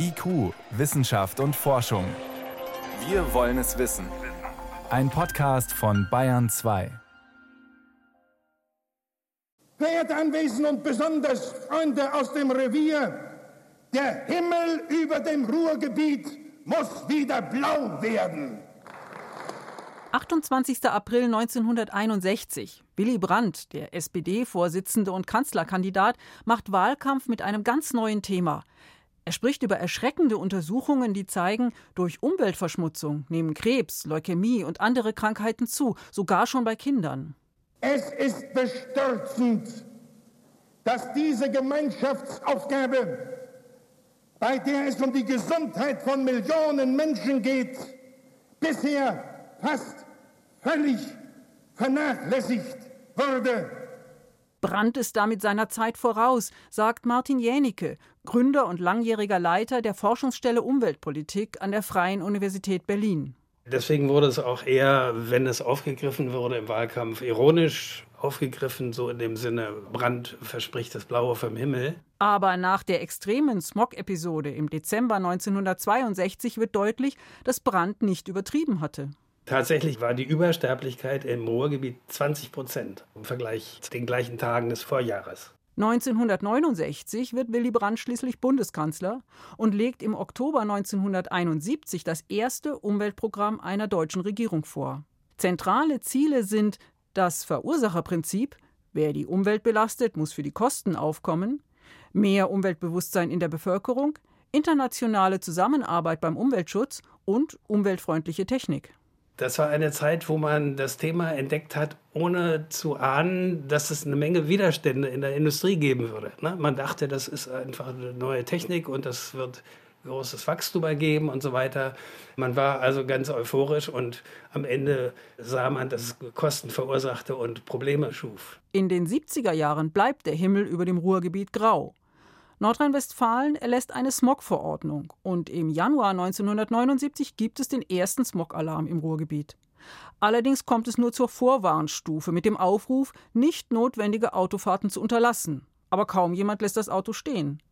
IQ, Wissenschaft und Forschung. Wir wollen es wissen. Ein Podcast von Bayern 2. Verehrte Anwesende und besonders Freunde aus dem Revier, der Himmel über dem Ruhrgebiet muss wieder blau werden. 28. April 1961. Willy Brandt, der SPD-Vorsitzende und Kanzlerkandidat, macht Wahlkampf mit einem ganz neuen Thema. Er spricht über erschreckende Untersuchungen, die zeigen, durch Umweltverschmutzung nehmen Krebs, Leukämie und andere Krankheiten zu, sogar schon bei Kindern. Es ist bestürzend, dass diese Gemeinschaftsaufgabe, bei der es um die Gesundheit von Millionen Menschen geht, bisher fast völlig vernachlässigt wurde. Brandt ist damit seiner Zeit voraus, sagt Martin Jänicke, Gründer und langjähriger Leiter der Forschungsstelle Umweltpolitik an der Freien Universität Berlin. Deswegen wurde es auch eher, wenn es aufgegriffen wurde im Wahlkampf, ironisch aufgegriffen, so in dem Sinne, Brandt verspricht das Blaue vom Himmel. Aber nach der extremen Smog-Episode im Dezember 1962 wird deutlich, dass Brandt nicht übertrieben hatte. Tatsächlich war die Übersterblichkeit im Ruhrgebiet 20 Prozent im Vergleich zu den gleichen Tagen des Vorjahres. 1969 wird Willy Brandt schließlich Bundeskanzler und legt im Oktober 1971 das erste Umweltprogramm einer deutschen Regierung vor. Zentrale Ziele sind das Verursacherprinzip, wer die Umwelt belastet, muss für die Kosten aufkommen, mehr Umweltbewusstsein in der Bevölkerung, internationale Zusammenarbeit beim Umweltschutz und umweltfreundliche Technik. Das war eine Zeit, wo man das Thema entdeckt hat, ohne zu ahnen, dass es eine Menge Widerstände in der Industrie geben würde. Ne? Man dachte, das ist einfach eine neue Technik und das wird großes Wachstum ergeben und so weiter. Man war also ganz euphorisch und am Ende sah man, dass es Kosten verursachte und Probleme schuf. In den 70er Jahren bleibt der Himmel über dem Ruhrgebiet grau. Nordrhein-Westfalen erlässt eine Smog-Verordnung und im Januar 1979 gibt es den ersten Smog-Alarm im Ruhrgebiet. Allerdings kommt es nur zur Vorwarnstufe mit dem Aufruf, nicht notwendige Autofahrten zu unterlassen. Aber kaum jemand lässt das Auto stehen.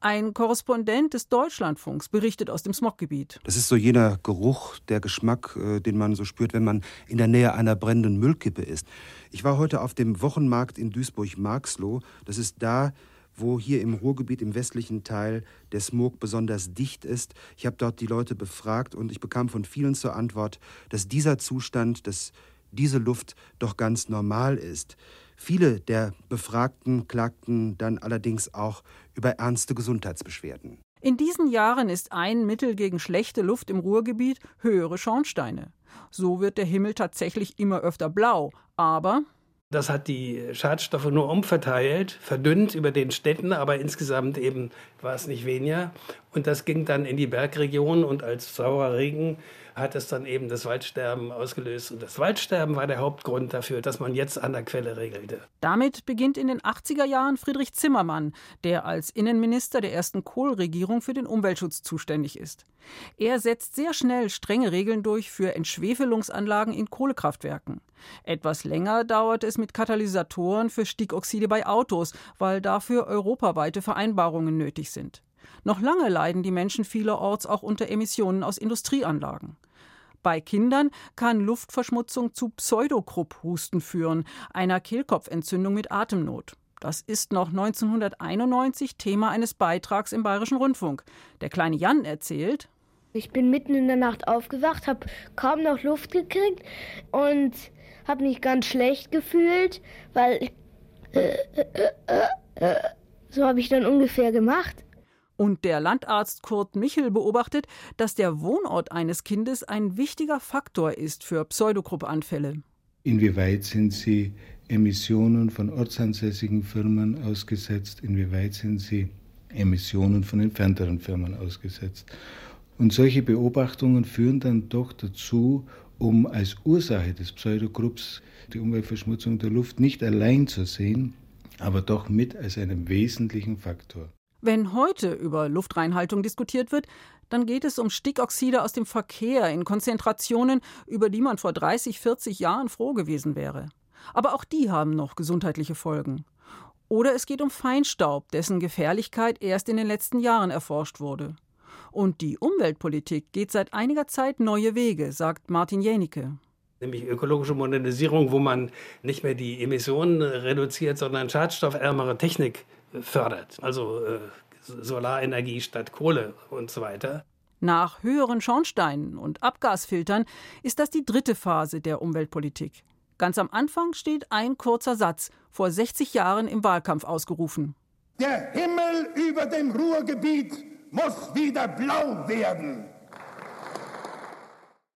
Ein Korrespondent des Deutschlandfunks berichtet aus dem Smoggebiet. Das ist so jener Geruch, der Geschmack, äh, den man so spürt, wenn man in der Nähe einer brennenden Müllkippe ist. Ich war heute auf dem Wochenmarkt in Duisburg-Marxloh. Das ist da, wo hier im Ruhrgebiet im westlichen Teil der Smog besonders dicht ist. Ich habe dort die Leute befragt und ich bekam von vielen zur Antwort, dass dieser Zustand, dass diese Luft doch ganz normal ist. Viele der Befragten klagten dann allerdings auch über ernste Gesundheitsbeschwerden. In diesen Jahren ist ein Mittel gegen schlechte Luft im Ruhrgebiet höhere Schornsteine. So wird der Himmel tatsächlich immer öfter blau, aber das hat die Schadstoffe nur umverteilt, verdünnt über den Städten, aber insgesamt eben war es nicht weniger. Und das ging dann in die Bergregion und als saurer Regen hat es dann eben das Waldsterben ausgelöst. Und das Waldsterben war der Hauptgrund dafür, dass man jetzt an der Quelle regelte. Damit beginnt in den 80er Jahren Friedrich Zimmermann, der als Innenminister der ersten Kohl-Regierung für den Umweltschutz zuständig ist. Er setzt sehr schnell strenge Regeln durch für Entschwefelungsanlagen in Kohlekraftwerken. Etwas länger dauert es mit Katalysatoren für Stickoxide bei Autos, weil dafür europaweite Vereinbarungen nötig sind. Noch lange leiden die Menschen vielerorts auch unter Emissionen aus Industrieanlagen. Bei Kindern kann Luftverschmutzung zu Pseudokrupp-Husten führen, einer Kehlkopfentzündung mit Atemnot. Das ist noch 1991 Thema eines Beitrags im Bayerischen Rundfunk. Der kleine Jan erzählt, ich bin mitten in der Nacht aufgewacht, habe kaum noch Luft gekriegt und habe mich ganz schlecht gefühlt, weil so habe ich dann ungefähr gemacht. Und der Landarzt Kurt Michel beobachtet, dass der Wohnort eines Kindes ein wichtiger Faktor ist für Pseudogruppanfälle. Inwieweit sind sie Emissionen von ortsansässigen Firmen ausgesetzt? Inwieweit sind sie Emissionen von entfernteren Firmen ausgesetzt? Und solche Beobachtungen führen dann doch dazu, um als Ursache des Pseudogrupps die Umweltverschmutzung der Luft nicht allein zu sehen, aber doch mit als einen wesentlichen Faktor. Wenn heute über Luftreinhaltung diskutiert wird, dann geht es um Stickoxide aus dem Verkehr in Konzentrationen, über die man vor 30, 40 Jahren froh gewesen wäre. Aber auch die haben noch gesundheitliche Folgen. Oder es geht um Feinstaub, dessen Gefährlichkeit erst in den letzten Jahren erforscht wurde. Und die Umweltpolitik geht seit einiger Zeit neue Wege, sagt Martin Jänicke nämlich ökologische Modernisierung, wo man nicht mehr die Emissionen reduziert, sondern schadstoffärmere Technik fördert. Also äh, Solarenergie statt Kohle und so weiter. Nach höheren Schornsteinen und Abgasfiltern ist das die dritte Phase der Umweltpolitik. Ganz am Anfang steht ein kurzer Satz, vor 60 Jahren im Wahlkampf ausgerufen. Der Himmel über dem Ruhrgebiet muss wieder blau werden.